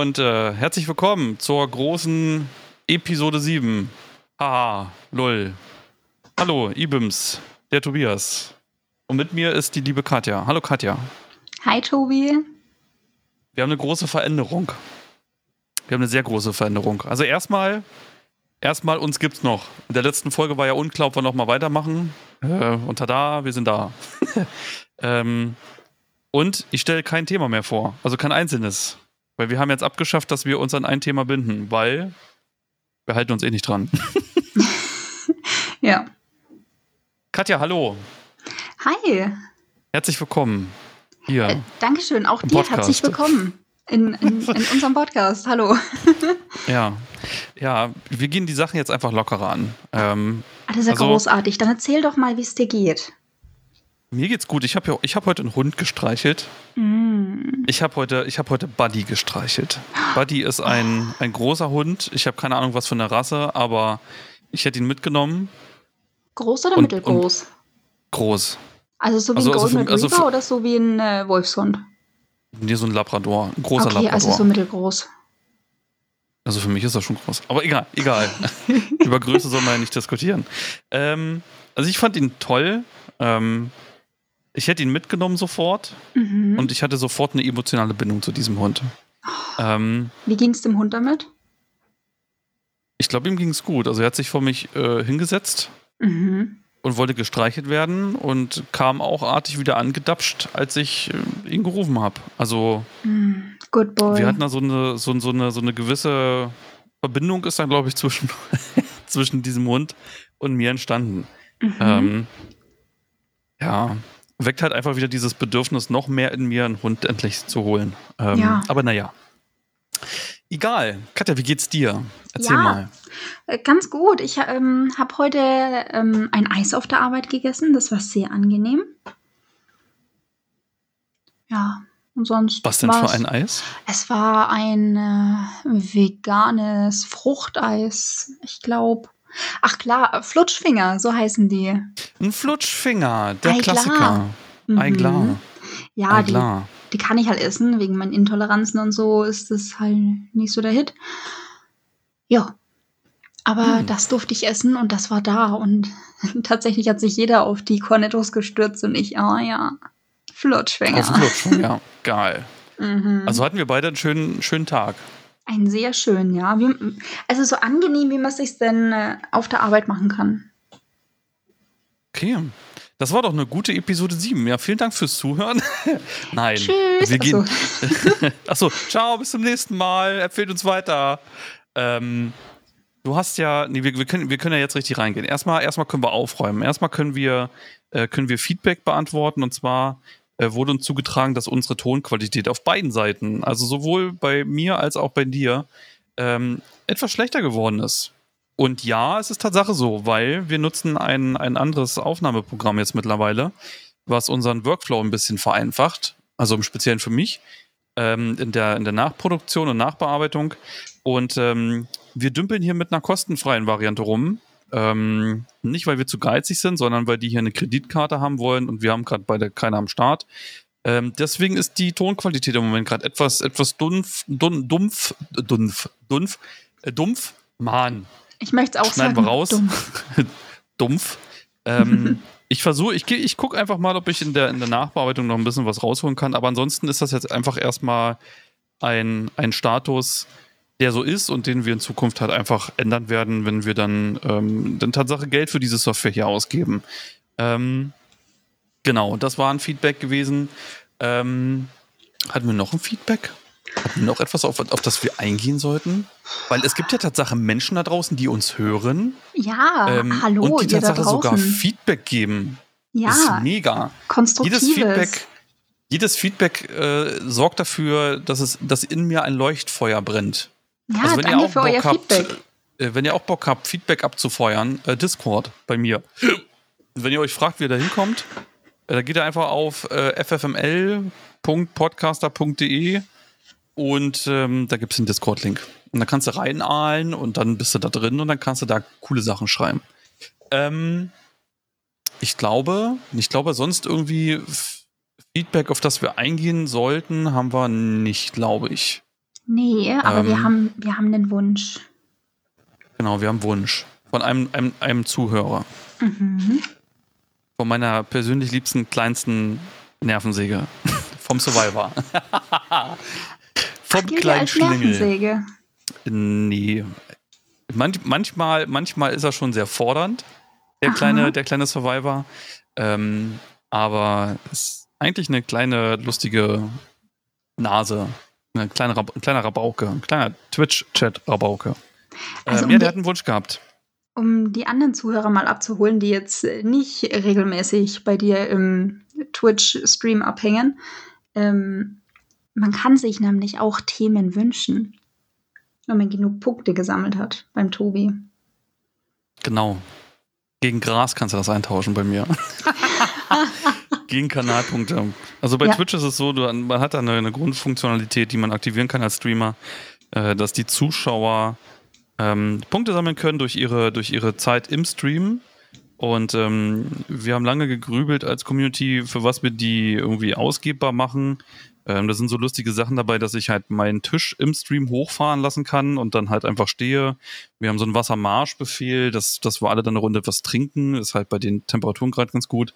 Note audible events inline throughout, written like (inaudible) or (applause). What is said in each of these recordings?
und äh, herzlich willkommen zur großen Episode 7. Haha, lol. Hallo, Ibims, der Tobias. Und mit mir ist die liebe Katja. Hallo Katja. Hi Tobi. Wir haben eine große Veränderung. Wir haben eine sehr große Veränderung. Also erstmal, erstmal uns gibt's noch. In der letzten Folge war ja unklar, ob wir noch mal weitermachen. Äh, und tada, wir sind da. (laughs) ähm, und ich stelle kein Thema mehr vor, also kein einzelnes. Weil wir haben jetzt abgeschafft, dass wir uns an ein Thema binden, weil wir halten uns eh nicht dran. (laughs) ja. Katja, hallo. Hi. Herzlich willkommen. Hier. Äh, Dankeschön, auch dir Podcast. herzlich willkommen in, in, in (laughs) unserem Podcast. Hallo. ja. Ja, wir gehen die Sachen jetzt einfach lockerer an. Ähm, ah, das ist ja also, großartig. Dann erzähl doch mal, wie es dir geht. Mir geht's gut. Ich habe hab heute einen Hund gestreichelt. Mm. Ich habe heute, hab heute Buddy gestreichelt. Buddy ist ein, ein großer Hund. Ich habe keine Ahnung, was für eine Rasse, aber ich hätte ihn mitgenommen. Groß oder und, mittelgroß? Und groß. Also so wie also, ein Golden also für, also Retriever oder so wie ein äh, Wolfshund? Nee, so ein Labrador. Ein großer okay, Labrador. also so mittelgroß. Also für mich ist das schon groß. Aber egal, egal. (laughs) Über Größe soll man ja nicht diskutieren. Ähm, also ich fand ihn toll. Ähm, ich hätte ihn mitgenommen sofort mhm. und ich hatte sofort eine emotionale Bindung zu diesem Hund. Ähm, Wie ging es dem Hund damit? Ich glaube, ihm ging es gut. Also er hat sich vor mich äh, hingesetzt mhm. und wollte gestreichelt werden und kam auch artig wieder angedapscht, als ich äh, ihn gerufen habe. Also mhm. Good boy. wir hatten da so eine, so, so eine, so eine gewisse Verbindung ist da, glaube ich, zwischen, (laughs) zwischen diesem Hund und mir entstanden. Mhm. Ähm, ja, weckt halt einfach wieder dieses Bedürfnis, noch mehr in mir einen Hund endlich zu holen. Ähm, ja. Aber naja. Egal. Katja, wie geht's dir? Erzähl ja, mal. Äh, ganz gut. Ich ähm, habe heute ähm, ein Eis auf der Arbeit gegessen. Das war sehr angenehm. Ja, und sonst. Was denn für ein Eis? Es war ein äh, veganes Fruchteis. Ich glaube, Ach klar, Flutschfinger, so heißen die. Ein Flutschfinger, der Ei Klassiker. Mhm. Ei klar. Ja, Ei klar. Die, die kann ich halt essen. Wegen meinen Intoleranzen und so ist das halt nicht so der Hit. Ja. Aber hm. das durfte ich essen und das war da. Und (laughs) tatsächlich hat sich jeder auf die Cornettos gestürzt und ich, ah oh ja, Flutschfinger. Auf Flutschfinger, geil. (laughs) Mhm. Also hatten wir beide einen schönen, schönen Tag. Ein sehr schön, ja. Wie, also so angenehm, wie man es sich denn äh, auf der Arbeit machen kann. Okay. Das war doch eine gute Episode 7. Ja, vielen Dank fürs Zuhören. (laughs) Nein. Tschüss. Wir gehen. Achso. (laughs) Achso, ciao, bis zum nächsten Mal. Empfehlt uns weiter. Ähm, du hast ja, nee, wir, wir, können, wir können ja jetzt richtig reingehen. Erstmal, erstmal können wir aufräumen. Erstmal können wir, äh, können wir Feedback beantworten und zwar äh, wurde uns zugetragen, dass unsere Tonqualität auf beiden Seiten, also sowohl bei mir als auch bei dir, ähm, etwas schlechter geworden ist. Und ja, es ist Tatsache so, weil wir nutzen ein, ein anderes Aufnahmeprogramm jetzt mittlerweile, was unseren Workflow ein bisschen vereinfacht, also im Speziellen für mich, ähm, in, der, in der Nachproduktion und Nachbearbeitung. Und ähm, wir dümpeln hier mit einer kostenfreien Variante rum, ähm, nicht, weil wir zu geizig sind, sondern weil die hier eine Kreditkarte haben wollen und wir haben gerade beide keine am Start. Ähm, deswegen ist die Tonqualität im Moment gerade etwas, etwas dumpf, dun, dumpf, dumpf, dumpf, äh, dumpf. Mann. Ich möchte es auch Schneiden sagen. wir raus. Dumpf. (laughs) dumpf. Ähm, (laughs) ich versuche, ich, ich gucke einfach mal, ob ich in der, in der Nachbearbeitung noch ein bisschen was rausholen kann. Aber ansonsten ist das jetzt einfach erstmal ein, ein Status, der so ist und den wir in Zukunft halt einfach ändern werden, wenn wir dann, ähm, dann Tatsache Geld für diese Software hier ausgeben. Ähm, genau, das war ein Feedback gewesen. Ähm, hatten wir noch ein Feedback? Hatten wir noch etwas, auf, auf das wir eingehen sollten? Weil es gibt ja Tatsache Menschen da draußen, die uns hören. Ja, ähm, hallo. Und die Tatsache sogar Feedback geben. Ja. Ist mega. Konstruktives. Jedes Feedback, jedes Feedback äh, sorgt dafür, dass es, dass in mir ein Leuchtfeuer brennt. Ja, also wenn danke ihr auch für Bock euer habt, Feedback. Äh, wenn ihr auch Bock habt, Feedback abzufeuern, äh, Discord bei mir. wenn ihr euch fragt, wie ihr da hinkommt, äh, da geht ihr einfach auf äh, ffml.podcaster.de und ähm, da gibt es einen Discord-Link. Und da kannst du reinahlen und dann bist du da drin und dann kannst du da coole Sachen schreiben. Ähm, ich glaube, ich glaube, sonst irgendwie Feedback, auf das wir eingehen sollten, haben wir nicht, glaube ich. Nee, aber ähm, wir, haben, wir haben den Wunsch. Genau, wir haben Wunsch. Von einem, einem, einem Zuhörer. Mhm. Von meiner persönlich liebsten, kleinsten Nervensäge. (laughs) Vom Survivor. (laughs) Vom Ach, kleinen Schlingel. Nervensäge. Nee. Manch, manchmal, manchmal ist er schon sehr fordernd, der, kleine, der kleine Survivor. Ähm, aber ist eigentlich eine kleine, lustige Nase. Ein kleiner Rabauke. Ein kleiner Twitch-Chat-Rabauke. Also ähm, um ja, der hat einen Wunsch gehabt. Um die anderen Zuhörer mal abzuholen, die jetzt nicht regelmäßig bei dir im Twitch-Stream abhängen. Ähm, man kann sich nämlich auch Themen wünschen, wenn man genug Punkte gesammelt hat beim Tobi. Genau. Gegen Gras kannst du das eintauschen bei mir. (laughs) (laughs) Gegen Kanalpunkte. Also bei ja. Twitch ist es so, du, man hat da eine, eine, Grundfunktionalität, die man aktivieren kann als Streamer, äh, dass die Zuschauer ähm, Punkte sammeln können durch ihre, durch ihre Zeit im Stream. Und ähm, wir haben lange gegrübelt als Community, für was wir die irgendwie ausgebbar machen. Ähm, da sind so lustige Sachen dabei, dass ich halt meinen Tisch im Stream hochfahren lassen kann und dann halt einfach stehe. Wir haben so einen Wassermarschbefehl, dass, dass wir alle dann eine Runde was trinken. Ist halt bei den Temperaturen gerade ganz gut.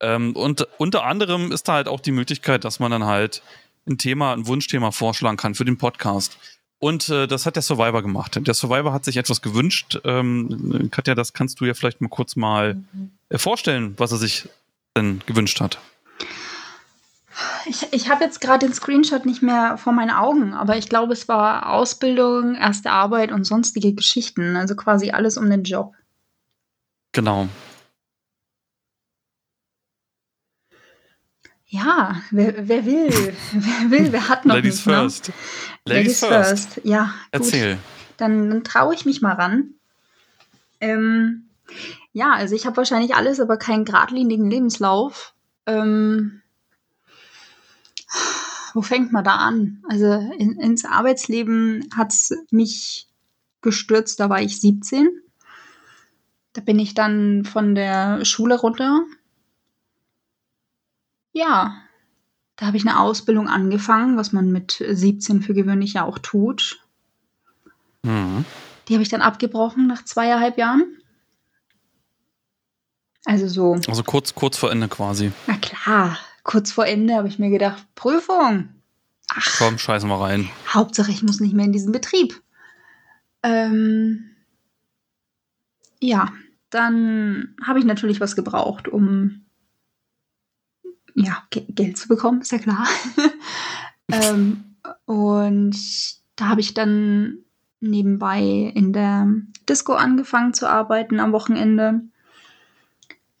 Ähm, und unter anderem ist da halt auch die Möglichkeit, dass man dann halt ein Thema, ein Wunschthema vorschlagen kann für den Podcast. Und äh, das hat der Survivor gemacht. Der Survivor hat sich etwas gewünscht. Ähm, Katja, das kannst du ja vielleicht mal kurz mal äh, vorstellen, was er sich denn gewünscht hat. Ich, ich habe jetzt gerade den Screenshot nicht mehr vor meinen Augen, aber ich glaube, es war Ausbildung, erste Arbeit und sonstige Geschichten. Also quasi alles um den Job. Genau. Ja, wer, wer will? wer will? Wer hat noch Ladies nicht, ne? first. Ne? Ladies, Ladies first. first. Ja. Erzähl. Gut. Dann, dann traue ich mich mal ran. Ähm, ja, also ich habe wahrscheinlich alles, aber keinen geradlinigen Lebenslauf. Ähm, wo fängt man da an? Also in, ins Arbeitsleben hat es mich gestürzt, da war ich 17. Da bin ich dann von der Schule runter ja, da habe ich eine Ausbildung angefangen, was man mit 17 für gewöhnlich ja auch tut. Mhm. Die habe ich dann abgebrochen nach zweieinhalb Jahren. Also so. Also kurz, kurz vor Ende quasi. Na klar, kurz vor Ende habe ich mir gedacht, Prüfung. Ach. Komm, scheißen wir rein. Hauptsache, ich muss nicht mehr in diesen Betrieb. Ähm, ja, dann habe ich natürlich was gebraucht, um ja, Geld zu bekommen, ist ja klar. (laughs) ähm, und da habe ich dann nebenbei in der Disco angefangen zu arbeiten am Wochenende.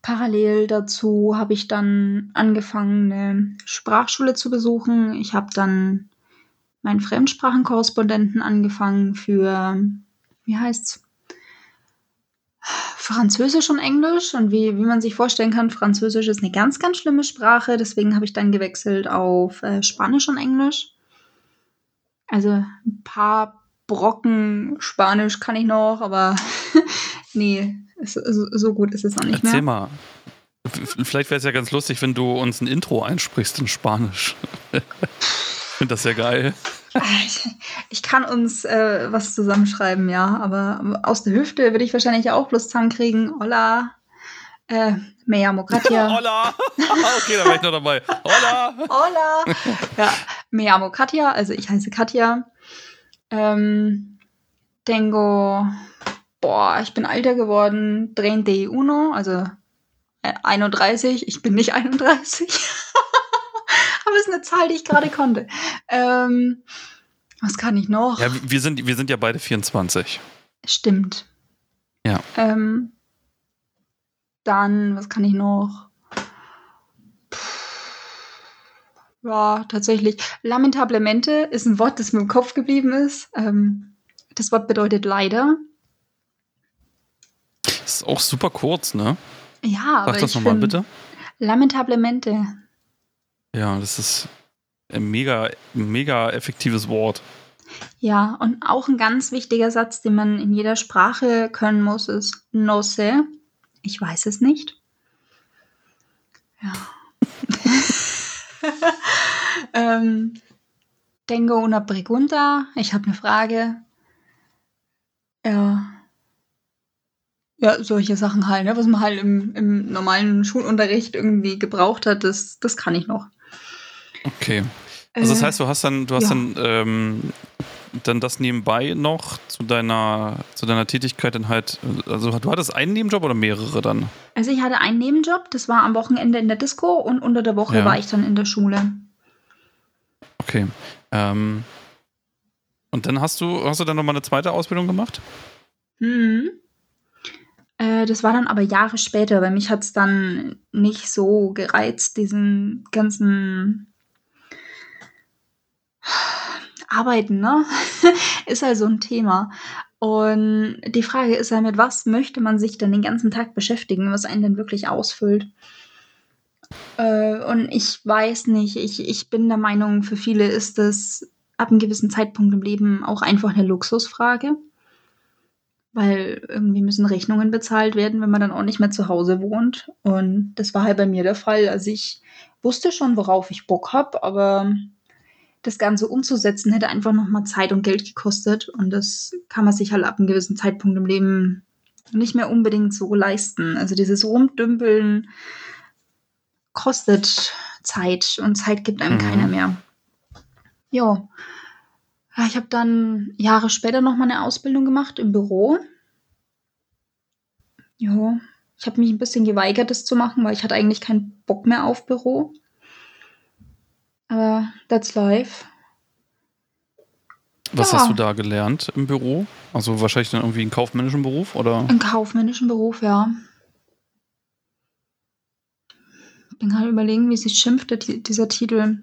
Parallel dazu habe ich dann angefangen, eine Sprachschule zu besuchen. Ich habe dann meinen Fremdsprachenkorrespondenten angefangen für, wie heißt's? Französisch und Englisch. Und wie, wie man sich vorstellen kann, Französisch ist eine ganz, ganz schlimme Sprache. Deswegen habe ich dann gewechselt auf äh, Spanisch und Englisch. Also ein paar Brocken Spanisch kann ich noch, aber (laughs) nee, so, so, gut ist es noch nicht Erzähl mehr. Erzähl mal. Vielleicht wäre es ja ganz lustig, wenn du uns ein Intro einsprichst in Spanisch. (laughs) ich finde das sehr geil. Ich, ich kann uns äh, was zusammenschreiben, ja, aber aus der Hüfte würde ich wahrscheinlich auch bloß zusammenkriegen. Hola. Äh, me llamo Katja. Hola. (laughs) okay, da war ich noch dabei. Hola. Hola. (laughs) Ja, me llamo Katja, also ich heiße Katja. Ähm, tengo, boah, ich bin alter geworden, 31, also äh, 31. Ich bin nicht 31. (laughs) Es ist eine Zahl, die ich gerade konnte. Ähm, was kann ich noch? Ja, wir sind, wir sind ja beide 24. Stimmt. Ja. Ähm, dann, was kann ich noch? Ja, tatsächlich. Lamentablemente ist ein Wort, das mir im Kopf geblieben ist. Ähm, das Wort bedeutet leider. Das ist auch super kurz, ne? Ja, Sag aber das nochmal bitte. Lamentablemente. Ja, das ist ein mega, mega effektives Wort. Ja, und auch ein ganz wichtiger Satz, den man in jeder Sprache können muss, ist no sé. Ich weiß es nicht. Ja. (laughs) ähm, tengo una pregunta. Ich habe eine Frage. Ja. Ja, solche Sachen halt, ne? was man halt im, im normalen Schulunterricht irgendwie gebraucht hat, das, das kann ich noch. Okay. Also das äh, heißt, du hast dann, du hast ja. dann, ähm, dann das nebenbei noch zu deiner, zu deiner Tätigkeit dann halt, also du hattest einen Nebenjob oder mehrere dann? Also ich hatte einen Nebenjob, das war am Wochenende in der Disco und unter der Woche ja. war ich dann in der Schule. Okay. Ähm, und dann hast du, hast du dann nochmal eine zweite Ausbildung gemacht? Hm. Äh, das war dann aber Jahre später, weil mich hat es dann nicht so gereizt, diesen ganzen Arbeiten, ne? (laughs) ist halt so ein Thema. Und die Frage ist ja, mit was möchte man sich dann den ganzen Tag beschäftigen, was einen denn wirklich ausfüllt? Äh, und ich weiß nicht, ich, ich bin der Meinung, für viele ist das ab einem gewissen Zeitpunkt im Leben auch einfach eine Luxusfrage. Weil irgendwie müssen Rechnungen bezahlt werden, wenn man dann auch nicht mehr zu Hause wohnt. Und das war halt bei mir der Fall. Also ich wusste schon, worauf ich Bock habe, aber das Ganze umzusetzen, hätte einfach nochmal Zeit und Geld gekostet. Und das kann man sich halt ab einem gewissen Zeitpunkt im Leben nicht mehr unbedingt so leisten. Also dieses Rumdümpeln kostet Zeit und Zeit gibt einem mhm. keiner mehr. Ja. Ich habe dann Jahre später nochmal eine Ausbildung gemacht im Büro. Ja, ich habe mich ein bisschen geweigert, das zu machen, weil ich hatte eigentlich keinen Bock mehr auf Büro. Aber that's life. Was ja. hast du da gelernt im Büro? Also wahrscheinlich dann irgendwie einen kaufmännischen Beruf oder? Einen kaufmännischen Beruf, ja. Ich bin gerade überlegen, wie sich schimpft, dieser Titel.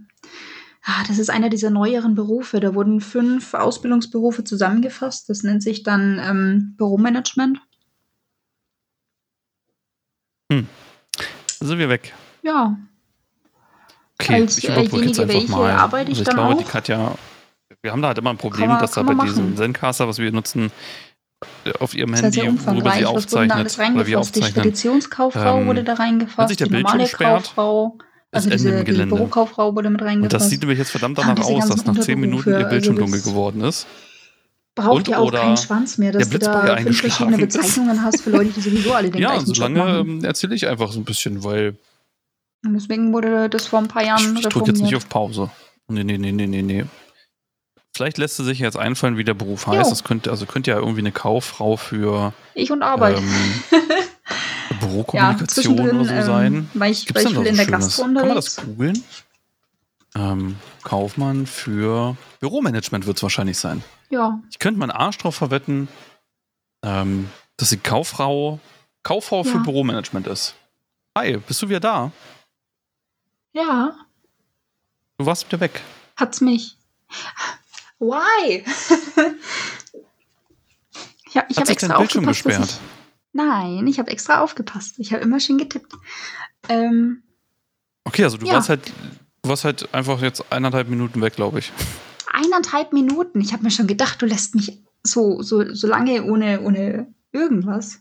Ah, das ist einer dieser neueren Berufe. Da wurden fünf Ausbildungsberufe zusammengefasst. Das nennt sich dann ähm, Büromanagement. Hm. Sind wir weg? Ja. Okay, Als ich überbrücke jetzt einfach mal. Arbeite ich, also ich glaube, auch. die Katja, wir haben da halt immer ein Problem, man, dass da bei diesem Zencaster, was wir nutzen, auf ihrem das Handy, worüber sie aufzeichnet, oder wir aufzeichnen. Die Speditionskauffrau ähm, wurde da reingefasst, sich der die Bildschirm normale sperrt, Kauffrau, also diese, diese Bürokauffrau wurde mit reingefasst. Und das sieht nämlich jetzt verdammt danach aus, dass nach 10 Minuten ihr Bildschirm also dunkel geworden ist. Braucht und, ja auch keinen Schwanz mehr, dass du da verschiedene Bezeichnungen hast für Leute, die sowieso alle den (laughs) ja, gleichen solange ähm, erzähle ich einfach so ein bisschen, weil und deswegen wurde das vor ein paar Jahren Ich, ich drücke jetzt nicht auf Pause. Nee, nee, nee, nee, nee, nee. Vielleicht lässt es sich jetzt einfallen, wie der Beruf jo. heißt. Das könnte, also könnte ja irgendwie eine Kauffrau für Ich und Arbeit. Ähm, (laughs) Bürokommunikation ja, oder so ähm, sein. Weil ich, Gibt's weil ich will in der Gastro Kann man das googeln? Ähm, Kaufmann für Büromanagement wird es wahrscheinlich sein. Ja. Ich könnte meinen Arsch drauf verwetten, ähm, dass sie Kauffrau, Kauffrau ja. für Büromanagement ist. Hi, bist du wieder da? Ja. Du warst wieder weg. Hat's mich. Why? (laughs) ich habe ich hab extra aufgepasst. Gesperrt? Ich, nein, ich habe extra aufgepasst. Ich habe immer schön getippt. Ähm, okay, also du ja. warst halt, du warst halt einfach jetzt eineinhalb Minuten weg, glaube ich. Eineinhalb Minuten? Ich habe mir schon gedacht, du lässt mich so, so, so lange ohne, ohne irgendwas.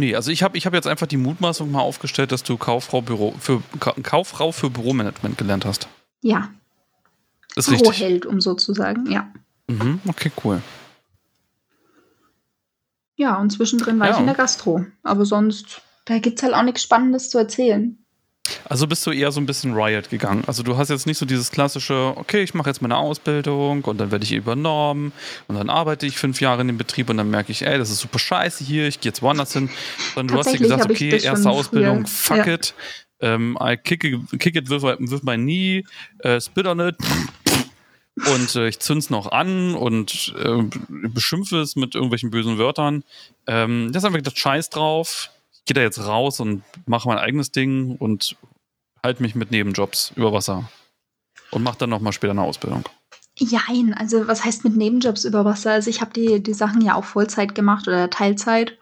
Nee, also ich habe ich hab jetzt einfach die Mutmaßung mal aufgestellt, dass du Kauffrau, Büro, für, Kauffrau für Büromanagement gelernt hast. Ja. Ist richtig. Büroheld, um so zu sagen, ja. Mhm, okay, cool. Ja, und zwischendrin war ja. ich in der Gastro. Aber sonst, da gibt es halt auch nichts Spannendes zu erzählen. Also bist du eher so ein bisschen Riot gegangen. Also du hast jetzt nicht so dieses klassische, okay, ich mache jetzt meine Ausbildung und dann werde ich übernommen und dann arbeite ich fünf Jahre in dem Betrieb und dann merke ich, ey, das ist super scheiße hier, ich gehe jetzt woanders hin. Sondern du hast dir gesagt, okay, erste Ausbildung, früher. fuck ja. it. Ähm, I kick it, kick it with, with my knee, uh, spit on it und äh, ich zünd's noch an und äh, beschimpfe es mit irgendwelchen bösen Wörtern. Ähm, das ist einfach gedacht, scheiß drauf gehe da jetzt raus und mache mein eigenes Ding und halte mich mit Nebenjobs über Wasser. Und mache dann nochmal später eine Ausbildung. Jein, also was heißt mit Nebenjobs über Wasser? Also ich habe die, die Sachen ja auch Vollzeit gemacht oder Teilzeit.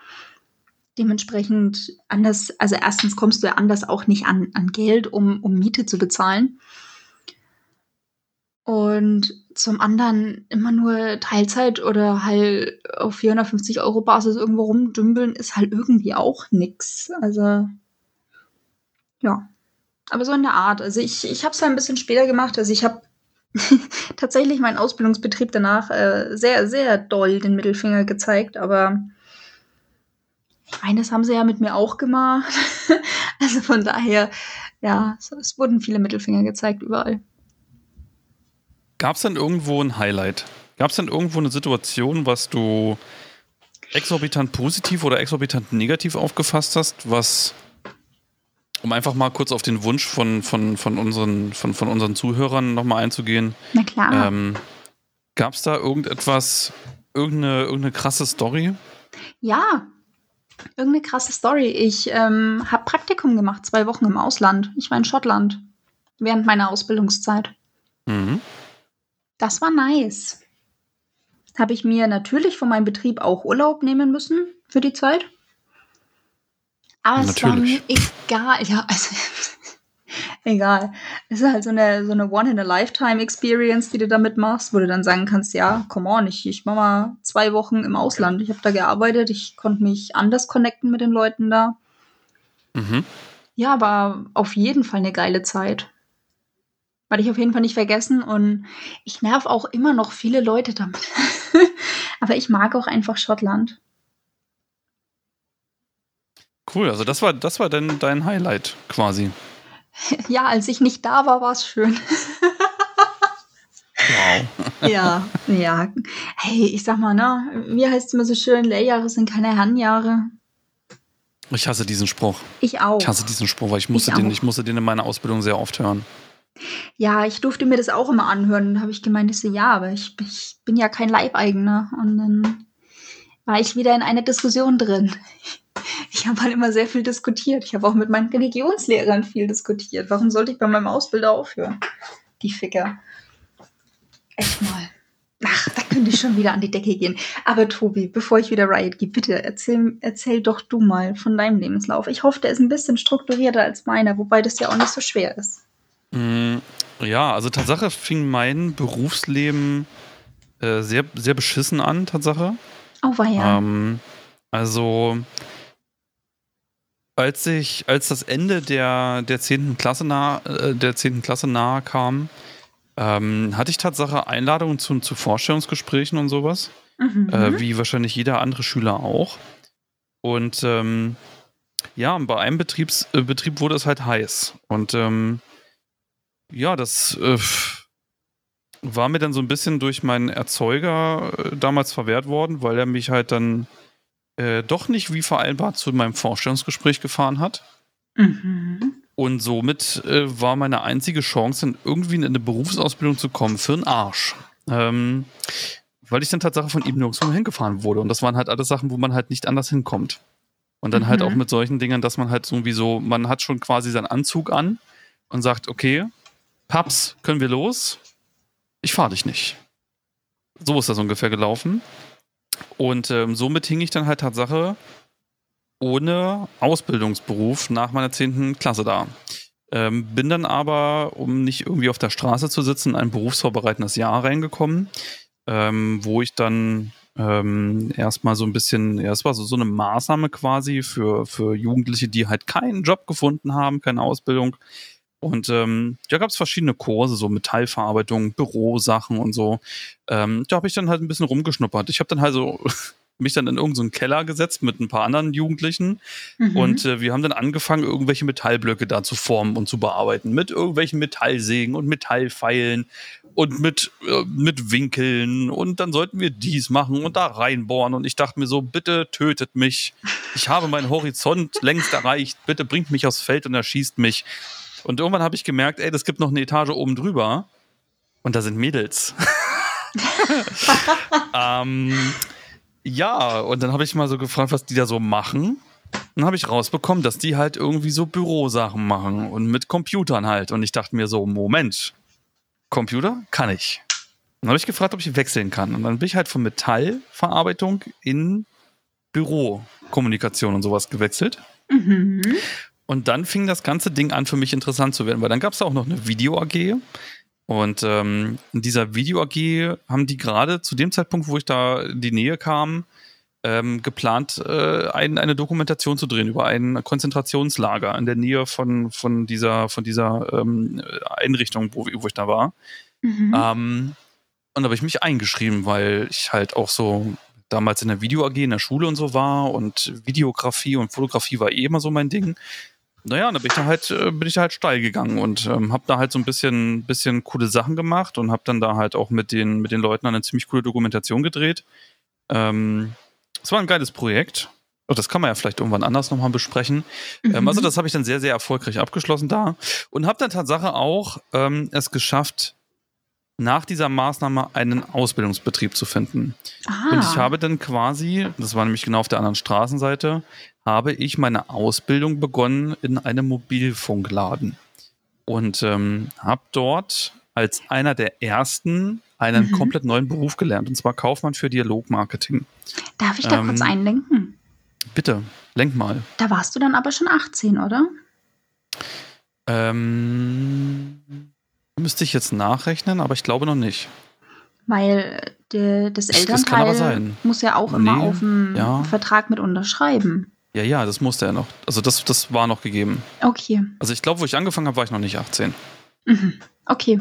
Dementsprechend anders, also erstens kommst du ja anders auch nicht an, an Geld, um, um Miete zu bezahlen. Und zum anderen immer nur Teilzeit oder halt auf 450 Euro Basis irgendwo rumdümpeln ist halt irgendwie auch nix. Also ja, aber so in der Art. Also ich, ich habe es halt ein bisschen später gemacht. Also ich habe (laughs) tatsächlich mein Ausbildungsbetrieb danach äh, sehr, sehr doll den Mittelfinger gezeigt, aber eines haben sie ja mit mir auch gemacht. (laughs) also von daher, ja, es, es wurden viele Mittelfinger gezeigt überall. Gab es denn irgendwo ein Highlight? Gab es denn irgendwo eine Situation, was du exorbitant positiv oder exorbitant negativ aufgefasst hast, was, um einfach mal kurz auf den Wunsch von, von, von, unseren, von, von unseren Zuhörern nochmal einzugehen. Na klar. Ähm, Gab es da irgendetwas, irgendeine, irgendeine krasse Story? Ja, irgendeine krasse Story. Ich ähm, habe Praktikum gemacht, zwei Wochen im Ausland. Ich war in Schottland während meiner Ausbildungszeit. Mhm. Das war nice. Habe ich mir natürlich von meinem Betrieb auch Urlaub nehmen müssen für die Zeit. Aber natürlich. es war mir egal. Ja, (laughs) also egal. Es ist halt so eine, so eine One-in-a-Lifetime-Experience, die du damit machst, wo du dann sagen kannst, ja, come on, ich, ich war mal zwei Wochen im Ausland. Ich habe da gearbeitet, ich konnte mich anders connecten mit den Leuten da. Mhm. Ja, aber auf jeden Fall eine geile Zeit. Werde ich auf jeden Fall nicht vergessen und ich nerv auch immer noch viele Leute damit. (laughs) aber ich mag auch einfach Schottland. Cool, also das war, das war dann dein Highlight quasi. (laughs) Ja, als ich nicht da war, war es schön. wow. (laughs) ja, ja. Hey, ich sag mal, ne, wie heißt es immer so schön, Lehrjahre sind keine Herrenjahre. Ich hasse diesen Spruch. Ich auch. Ich hasse diesen Spruch, weil ich musste, ich den, ich musste den in meiner Ausbildung sehr oft hören. Ja, ich durfte mir das auch immer anhören. Da habe ich gemeint, ich so, ja, aber ich, ich bin ja kein Leibeigener. Und dann war ich wieder in einer Diskussion drin. (laughs) Ich habe halt immer sehr viel diskutiert. Ich habe auch mit meinen Religionslehrern viel diskutiert. Warum sollte ich bei meinem Ausbilder aufhören? Die Ficker. Echt mal. Ach, da könnte ich schon wieder an die Decke gehen. Aber Tobi, bevor ich wieder Riot gehe, bitte erzähl, erzähl doch du mal von deinem Lebenslauf. Ich hoffe, der ist ein bisschen strukturierter als meiner, wobei das ja auch nicht so schwer ist. Mm, ja, also Tatsache fing mein Berufsleben äh, sehr, sehr beschissen an, Tatsache. Oh, war ja. Ähm, also, als ich, als das Ende der, der 10. Klasse nah, äh, der 10. Klasse nahe kam, ähm, hatte ich Tatsache Einladungen zu, zu Vorstellungsgesprächen und sowas. Mhm. Äh, wie wahrscheinlich jeder andere Schüler auch. Und ähm, ja, bei einem Betriebs, äh, Betrieb wurde es halt heiß. Und ähm, ja, das äh, war mir dann so ein bisschen durch meinen Erzeuger äh, damals verwehrt worden, weil er mich halt dann äh, doch nicht wie vereinbart zu meinem Vorstellungsgespräch gefahren hat. Mhm. Und somit äh, war meine einzige Chance, dann irgendwie in eine Berufsausbildung zu kommen, für einen Arsch. Ähm, weil ich dann tatsächlich von ihm nirgendwo hingefahren wurde. Und das waren halt alles Sachen, wo man halt nicht anders hinkommt. Und dann halt mhm. halt auch mit solchen Dingen, dass man halt so wie so, man hat schon quasi seinen Anzug an und sagt, okay, Paps, können wir los? Ich fahre dich nicht. So ist das ungefähr gelaufen. Und ähm, somit hing ich dann halt Tatsache ohne Ausbildungsberuf nach meiner 10. Klasse da. Ähm, bin dann aber, um nicht irgendwie auf der Straße zu sitzen, in ein berufsvorbereitendes Jahr reingekommen, ähm, wo ich dann ähm, erstmal so ein bisschen, ja, es war so, so eine Maßnahme quasi für, für Jugendliche, die halt keinen Job gefunden haben, keine Ausbildung, und ähm, da gab es verschiedene Kurse, so Metallverarbeitung, Bürosachen und so. Ähm, da habe ich dann halt ein bisschen rumgeschnuppert. Ich habe dann halt so (laughs) mich dann in irgendeinen so Keller gesetzt mit ein paar anderen Jugendlichen mhm. und äh, wir haben dann angefangen, irgendwelche Metallblöcke da zu formen und zu bearbeiten. Mit irgendwelchen Metallsägen und Metallpfeilen und mit, äh, mit Winkeln und dann sollten wir dies machen und da reinbohren und ich dachte mir so, bitte tötet mich. Ich habe meinen Horizont längst erreicht. Bitte bringt mich aufs Feld und erschießt mich. Und irgendwann habe ich gemerkt, ey, das gibt noch eine Etage oben drüber und da sind Mädels. (laughs) ähm, ja, und dann habe ich mal so gefragt, was die da so machen. Dann habe ich rausbekommen, dass die halt irgendwie so Bürosachen machen und mit Computern halt. Und ich dachte mir so, Moment, Computer kann ich. Dann habe ich gefragt, ob ich wechseln kann. Und dann bin ich halt von Metallverarbeitung in Bürokommunikation und sowas gewechselt. Mhm. Und dann fing das ganze Ding an für mich interessant zu werden, weil dann gab es auch noch eine Video-AG. Und ähm, in dieser Video-AG haben die gerade zu dem Zeitpunkt, wo ich da in die Nähe kam, ähm, geplant, äh, ein, eine Dokumentation zu drehen über ein Konzentrationslager in der Nähe von, von dieser, von dieser ähm, Einrichtung, wo, wo ich da war. Mhm. Ähm, und da habe ich mich eingeschrieben, weil ich halt auch so damals in der Video AG in der Schule und so war und Videografie und Fotografie war eh immer so mein Ding. Naja, da bin ich da halt, äh, bin ich da halt steil gegangen und ähm, habe da halt so ein bisschen, bisschen coole Sachen gemacht und habe dann da halt auch mit den, mit den Leuten eine ziemlich coole Dokumentation gedreht. Ähm, es war ein geiles Projekt. Oh, das kann man ja vielleicht irgendwann anders nochmal besprechen. Ähm, mhm. Ähm, also das habe ich dann sehr, sehr erfolgreich abgeschlossen da und habe dann Tatsache auch ähm, es geschafft, nach dieser Maßnahme einen Ausbildungsbetrieb zu finden. Aha. Und ich habe dann quasi, das war nämlich genau auf der anderen Straßenseite, habe ich meine Ausbildung begonnen in einem Mobilfunkladen. Und ähm, habe dort als einer der ersten einen mhm. komplett neuen Beruf gelernt, und zwar Kaufmann für Dialogmarketing. Darf ich da ähm, kurz einlenken? Bitte, lenk mal. Da warst du dann aber schon 18, oder? Ähm, Müsste ich jetzt nachrechnen, aber ich glaube noch nicht. Weil de, das Elternteil das muss ja auch immer auf dem ja. Vertrag mit unterschreiben. Ja, ja, das musste er noch. Also das, das war noch gegeben. Okay. Also ich glaube, wo ich angefangen habe, war ich noch nicht 18. Mhm. Okay.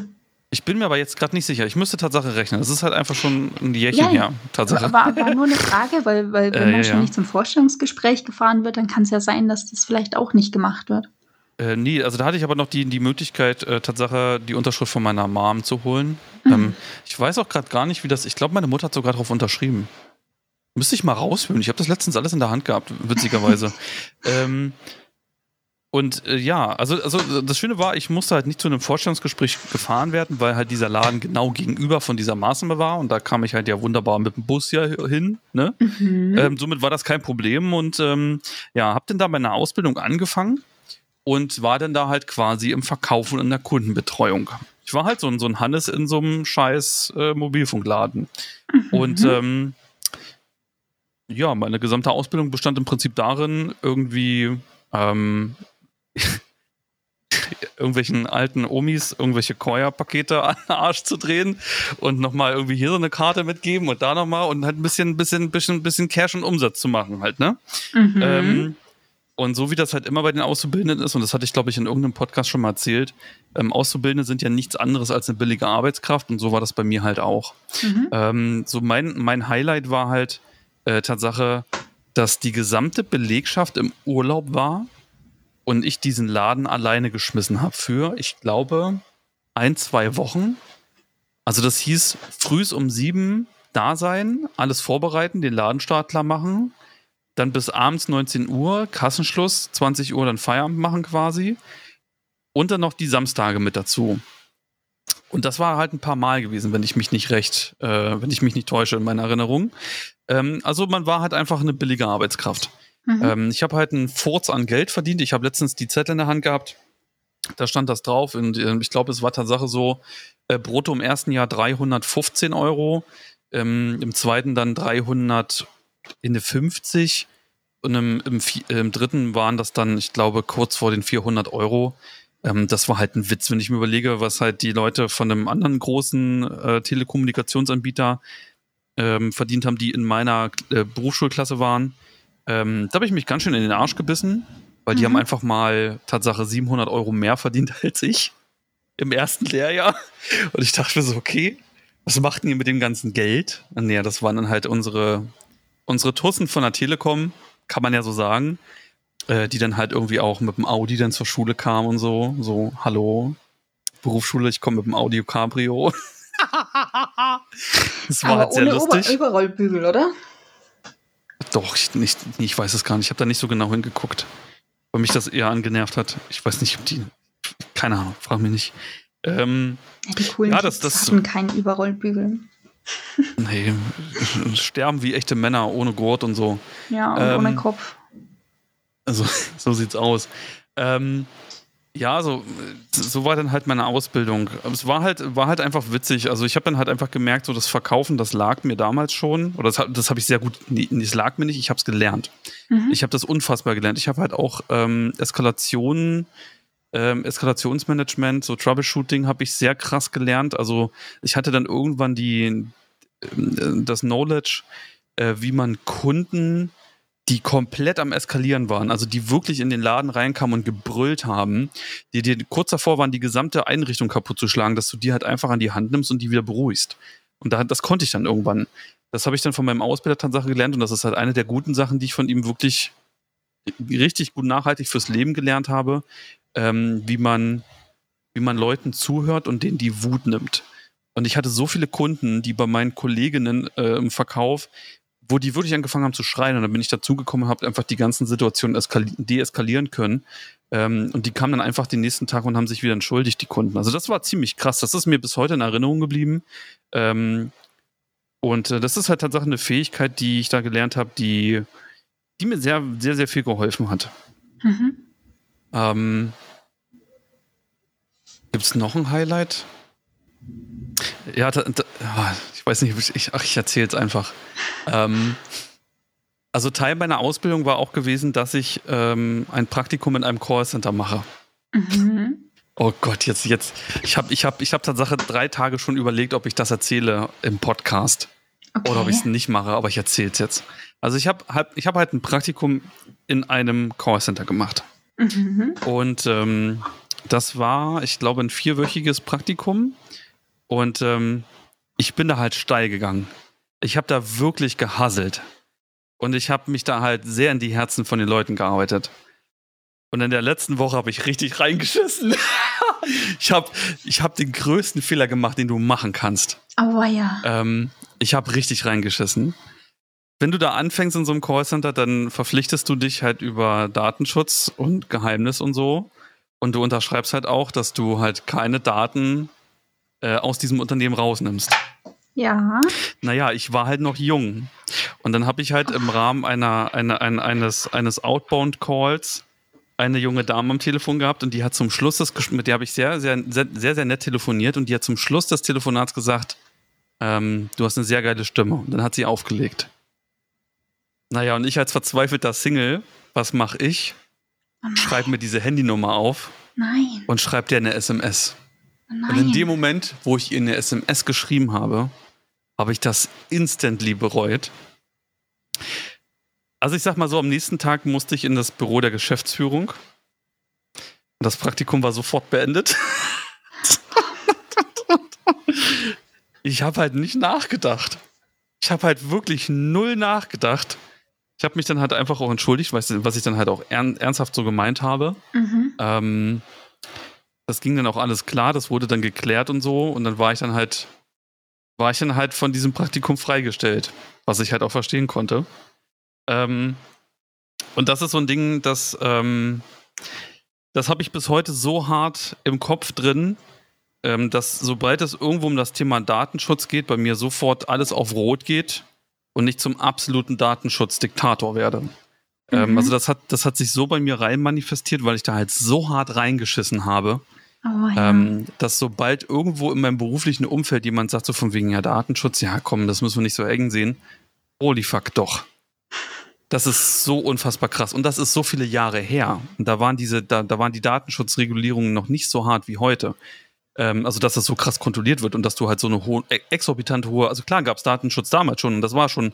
Ich bin mir aber jetzt gerade nicht sicher. Ich müsste Tatsache rechnen. Das ist halt einfach schon ein Jährchen ja, her. Tatsache. War, war nur eine Frage, weil, weil (laughs) wenn äh, man ja, schon nicht zum Vorstellungsgespräch gefahren wird, dann kann es ja sein, dass das vielleicht auch nicht gemacht wird. Äh, nee, also da hatte ich aber noch die, die Möglichkeit, äh, Tatsache die Unterschrift von meiner Mom zu holen. Mhm. Ähm, ich weiß auch gerade gar nicht, wie das. Ich glaube, meine Mutter hat sogar darauf unterschrieben. Müsste ich mal rausführen. Ich habe das letztens alles in der Hand gehabt, witzigerweise. (laughs) ähm, und äh, ja, also, also das Schöne war, ich musste halt nicht zu einem Vorstellungsgespräch gefahren werden, weil halt dieser Laden genau gegenüber von dieser Maßnahme war und da kam ich halt ja wunderbar mit dem Bus ja hin. Ne? Mhm. Ähm, somit war das kein Problem und ähm, ja, habe dann da meine Ausbildung angefangen und war dann da halt quasi im Verkauf und in der Kundenbetreuung. Ich war halt so ein, so ein Hannes in so einem scheiß äh, Mobilfunkladen. Mhm. Und ähm, ja, meine gesamte Ausbildung bestand im Prinzip darin, irgendwie ähm, (laughs) irgendwelchen alten Omis irgendwelche Koya-Pakete an den Arsch zu drehen und nochmal irgendwie hier so eine Karte mitgeben und da nochmal und halt ein bisschen, bisschen, bisschen, bisschen Cash und Umsatz zu machen halt, ne? Mhm. Ähm, und so wie das halt immer bei den Auszubildenden ist, und das hatte ich, glaube ich, in irgendeinem Podcast schon mal erzählt, ähm, Auszubildende sind ja nichts anderes als eine billige Arbeitskraft und so war das bei mir halt auch. Mhm. Ähm, so mein, mein Highlight war halt äh, Tatsache, dass die gesamte Belegschaft im Urlaub war und ich diesen Laden alleine geschmissen habe für, ich glaube, ein, zwei Wochen. Also das hieß, frühs um sieben da sein, alles vorbereiten, den Ladenstart klar machen, dann bis abends 19 Uhr, Kassenschluss, 20 Uhr dann Feierabend machen quasi. Und dann noch die Samstage mit dazu. Und das war halt ein paar Mal gewesen, wenn ich mich nicht recht, äh, wenn ich mich nicht täusche in meiner Erinnerung. Ähm, also man war halt einfach eine billige Arbeitskraft. Mhm. Ähm, ich habe halt einen Furz an Geld verdient. Ich habe letztens die Zettel in der Hand gehabt. Da stand das drauf und äh, ich glaube, es war Tatsache so, äh, brutto im ersten Jahr 315 Euro, ähm, im zweiten dann 300 in der 50 und im, im, im, dritten waren das dann, ich glaube, kurz vor den 400 Euro. Ähm, das war halt ein Witz, wenn ich mir überlege, was halt die Leute von einem anderen großen äh, Telekommunikationsanbieter ähm, verdient haben, die in meiner äh, Berufsschulklasse waren. Ähm, da habe ich mich ganz schön in den Arsch gebissen, weil die mhm. haben einfach mal Tatsache 700 Euro mehr verdient (laughs) als ich im ersten Lehrjahr. Und ich dachte mir so, okay, was machten ihr mit dem ganzen Geld? Und nee, das waren dann halt unsere unsere Tussen von der Telekom, kann man ja so sagen, äh, die dann halt irgendwie auch mit dem Audi dann zur Schule kam und so. So, hallo, Berufsschule, ich komme mit dem Audi Cabrio. Das war Aber halt sehr ohne lustig. Überrollbügel, oder? Doch, ich, nicht, ich weiß es gar nicht. Ich habe da nicht so genau hingeguckt, weil mich das eher angenervt hat. Ich weiß nicht, ob die. Keine Ahnung, frag mich nicht. Ähm, ja, die coolen ja, das, das, hatten keinen Überrollbügel. (laughs) Nee, sterben wie echte Männer ohne Gurt und so. Ja, und ähm, ohne Kopf. Also, (laughs) so sieht's aus. Ähm, ja, so, so war dann halt meine Ausbildung. Es war halt, war halt einfach witzig. Also ich habe dann halt einfach gemerkt, so das Verkaufen, das lag mir damals schon. Oder das, das habe ich sehr gut, nee, es lag mir nicht, ich habe es gelernt. Mhm. Ich habe das unfassbar gelernt. Ich habe halt auch ähm, Eskalationen ähm, Eskalationsmanagement, so Troubleshooting habe ich sehr krass gelernt. Also ich hatte dann irgendwann die, ähm, das Knowledge, äh, wie man Kunden die komplett am Eskalieren waren, also die wirklich in den Laden reinkamen und gebrüllt haben, die dir kurz davor waren, die gesamte Einrichtung kaputt zu schlagen, dass du die halt einfach an die Hand nimmst und die wieder beruhigst. Und da, das konnte ich dann irgendwann. Das habe ich dann von meinem Ausbilder Tatsache gelernt und das ist halt eine der guten Sachen, die ich von ihm wirklich richtig gut nachhaltig fürs Leben gelernt habe, ähm, wie man, wie man Leuten zuhört und denen die Wut nimmt. Und ich hatte so viele Kunden, die bei meinen Kolleginnen äh, im Verkauf wo die wirklich angefangen haben zu schreien und dann bin ich dazugekommen und habe einfach die ganzen Situationen deeskalieren können. Ähm, und die kamen dann einfach den nächsten Tag und haben sich wieder entschuldigt, die Kunden. Also das war ziemlich krass. Das ist mir bis heute in Erinnerung geblieben. Ähm, und äh, das ist halt tatsächlich eine Fähigkeit, die ich da gelernt habe, die, die mir sehr, sehr, sehr viel geholfen hat. Mhm. Ähm, Gibt es noch ein Highlight? Ja, da, da, ich weiß nicht, ich, ach, ich erzähle es einfach. Ähm, also Teil meiner Ausbildung war auch gewesen, dass ich ähm, ein Praktikum in einem Callcenter mache. Mhm. Oh Gott, jetzt, jetzt. Ich habe ich hab, ich hab Tatsache drei Tage schon überlegt, ob ich das erzähle im Podcast. Okay. Oder ob ich es nicht mache, aber ich erzähle es jetzt. Also ich habe halt, ich hab halt ein Praktikum in einem Callcenter gemacht. Mhm. Und ähm, das war, ich glaube, ein vierwöchiges Praktikum. Und ähm, ich bin da halt steil gegangen. Ich habe da wirklich gehasselt. Und ich habe mich da halt sehr in die Herzen von den Leuten gearbeitet. Und in der letzten Woche habe ich richtig reingeschissen. (laughs) ich habe ich hab den größten Fehler gemacht, den du machen kannst. Aber ja. Ähm, ich habe richtig reingeschissen. Wenn du da anfängst in so einem Callcenter, dann verpflichtest du dich halt über Datenschutz und Geheimnis und so. Und du unterschreibst halt auch, dass du halt keine Daten äh, aus diesem Unternehmen rausnimmst. Ja. Naja, ich war halt noch jung. Und dann habe ich halt im Rahmen einer, einer, einer, eines, eines Outbound-Calls eine junge Dame am Telefon gehabt und die hat zum Schluss des mit der habe ich sehr, sehr, sehr, sehr, sehr nett telefoniert und die hat zum Schluss des Telefonats gesagt, ähm, du hast eine sehr geile Stimme. Und dann hat sie aufgelegt. Naja, und ich als verzweifelter Single, was mache ich? Oh schreib mir diese Handynummer auf. Nein. Und schreib dir eine SMS. Nein. Und in dem Moment, wo ich ihr eine SMS geschrieben habe, habe ich das instantly bereut. Also ich sag mal so, am nächsten Tag musste ich in das Büro der Geschäftsführung. Und das Praktikum war sofort beendet. (laughs) ich habe halt nicht nachgedacht. Ich habe halt wirklich null nachgedacht. Ich habe mich dann halt einfach auch entschuldigt, was ich dann halt auch ernsthaft so gemeint habe. Mhm. Ähm, das ging dann auch alles klar, das wurde dann geklärt und so. Und dann war ich dann halt, war ich dann halt von diesem Praktikum freigestellt, was ich halt auch verstehen konnte. Ähm, und das ist so ein Ding, das, ähm, das habe ich bis heute so hart im Kopf drin, ähm, dass sobald es irgendwo um das Thema Datenschutz geht, bei mir sofort alles auf Rot geht und ich zum absoluten Datenschutzdiktator werde. Ähm, mhm. also das hat, das hat sich so bei mir rein manifestiert, weil ich da halt so hart reingeschissen habe Oh, ja. ähm, dass sobald irgendwo in meinem beruflichen Umfeld jemand sagt, so von wegen ja Datenschutz, ja komm, das müssen wir nicht so eng sehen. Holy fuck, doch. Das ist so unfassbar krass. Und das ist so viele Jahre her. Und da waren diese, da, da waren die Datenschutzregulierungen noch nicht so hart wie heute. Ähm, also, dass das so krass kontrolliert wird und dass du halt so eine hohe, exorbitant hohe, also klar gab es Datenschutz damals schon und das war schon,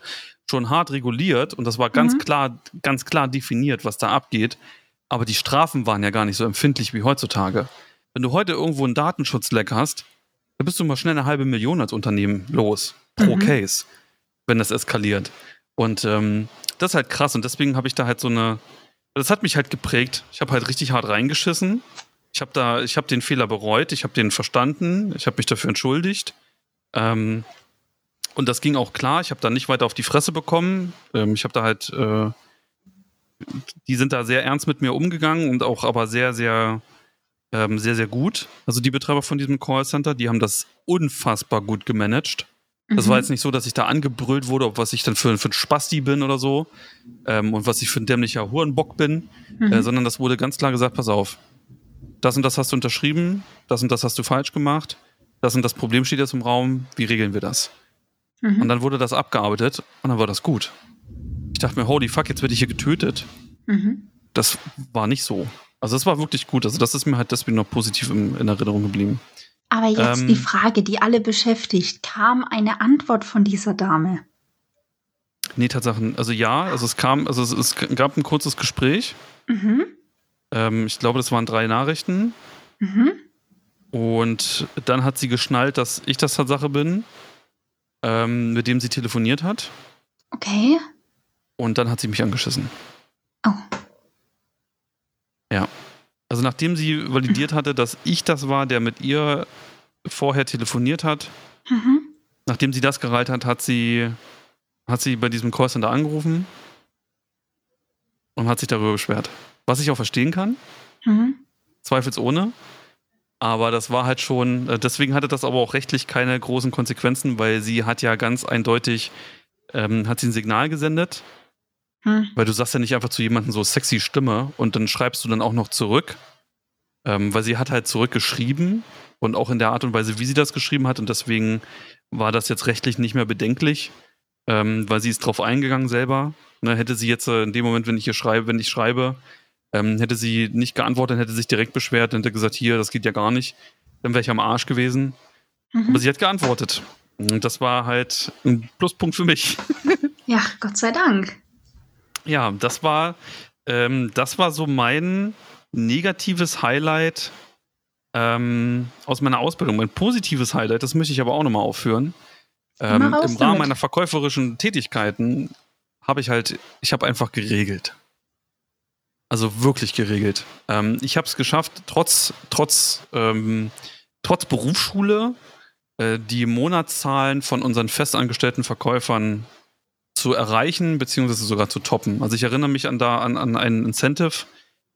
schon hart reguliert und das war ganz mhm. klar, ganz klar definiert, was da abgeht. Aber die Strafen waren ja gar nicht so empfindlich wie heutzutage. Wenn du heute irgendwo einen Datenschutzleck hast, dann bist du mal schnell eine halbe Million als Unternehmen los pro mhm. Case, wenn das eskaliert. Und ähm, das ist halt krass und deswegen habe ich da halt so eine, das hat mich halt geprägt. Ich habe halt richtig hart reingeschissen. Ich habe da, ich habe den Fehler bereut, ich habe den verstanden, ich habe mich dafür entschuldigt. Ähm, und das ging auch klar. Ich habe da nicht weiter auf die Fresse bekommen. Ähm, ich habe da halt, äh, die sind da sehr ernst mit mir umgegangen und auch aber sehr, sehr ähm, sehr, sehr gut. Also die Betreiber von diesem Callcenter, die haben das unfassbar gut gemanagt. Das war mhm. jetzt nicht so, dass ich da angebrüllt wurde, ob was ich dann für, für ein Spasti bin oder so ähm, und was ich für ein dämlicher Hurenbock bin, mhm. äh, sondern das wurde ganz klar gesagt, pass auf, das und das hast du unterschrieben, das und das hast du falsch gemacht, das und das Problem steht jetzt im Raum, wie regeln wir das? Mhm. Und dann wurde das abgearbeitet und dann war das gut. Ich dachte mir, holy fuck, jetzt werde ich hier getötet. Mhm. Das war nicht so. Also das war wirklich gut. Also das ist mir halt deswegen noch positiv in, in Erinnerung geblieben. Aber jetzt ähm, die Frage, die alle beschäftigt. Kam eine Antwort von dieser Dame? Nee, Tatsachen. Also ja, also es kam, also es, es gab ein kurzes Gespräch. Mhm. Ähm, ich glaube, das waren drei Nachrichten. Mhm. Und dann hat sie geschnallt, dass ich das Tatsache bin, ähm, mit dem sie telefoniert hat. Okay. Und dann hat sie mich angeschissen. Oh. Ja. Also nachdem sie validiert hatte, dass ich das war, der mit ihr vorher telefoniert hat, mhm. nachdem sie das gereiht hat, hat sie, hat sie bei diesem Callcenter angerufen und hat sich darüber beschwert. Was ich auch verstehen kann. Mhm. Zweifelsohne. Aber das war halt schon, äh, deswegen hatte das aber auch rechtlich keine großen Konsequenzen, weil sie hat ja ganz eindeutig, ähm, hat sie ein Signal gesendet. Hm. Weil du sagst ja nicht einfach zu jemandem so sexy Stimme und dann schreibst du dann auch noch zurück. Ähm, weil sie hat halt zurückgeschrieben und auch in der Art und Weise, wie sie das geschrieben hat und deswegen war das jetzt rechtlich nicht mehr bedenklich, ähm, weil sie ist drauf eingegangen selber. Ne, hätte sie jetzt äh, in dem Moment, wenn ich hier schreibe, wenn ich schreibe, ähm, hätte sie nicht geantwortet, hätte sich direkt beschwert, hätte gesagt, hier, das geht ja gar nicht, dann wäre ich am Arsch gewesen. Mhm. Aber sie hat geantwortet. Und das war halt ein Pluspunkt für mich. Ja, Gott sei Dank. Ja, das war, ähm, das war so mein negatives Highlight ähm, aus meiner Ausbildung. Mein positives Highlight, das möchte ich aber auch nochmal aufführen. Ähm, Im Rahmen damit. meiner verkäuferischen Tätigkeiten habe ich halt, ich habe einfach geregelt. Also wirklich geregelt. Ähm, ich habe es geschafft, trotz, trotz, ähm, trotz Berufsschule äh, die Monatszahlen von unseren festangestellten Verkäufern zu erreichen, beziehungsweise sogar zu toppen. Also ich erinnere mich an da an, an ein Incentive,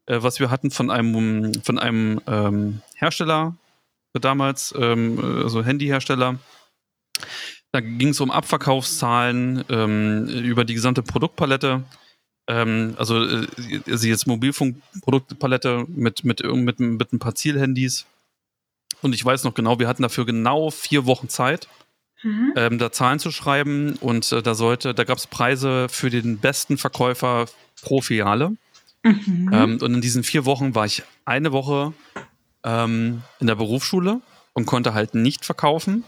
äh, was wir hatten von einem, von einem ähm, Hersteller damals, ähm, also Handyhersteller. Da ging es um Abverkaufszahlen ähm, über die gesamte Produktpalette ähm, also äh, sie jetzt Mobilfunkproduktpalette mit, mit, mit, mit ein paar Zielhandys. Und ich weiß noch genau, wir hatten dafür genau vier Wochen Zeit, mhm. ähm, da Zahlen zu schreiben. Und äh, da sollte, da gab es Preise für den besten Verkäufer pro Filiale. Mhm. Ähm, und in diesen vier Wochen war ich eine Woche ähm, in der Berufsschule und konnte halt nicht verkaufen.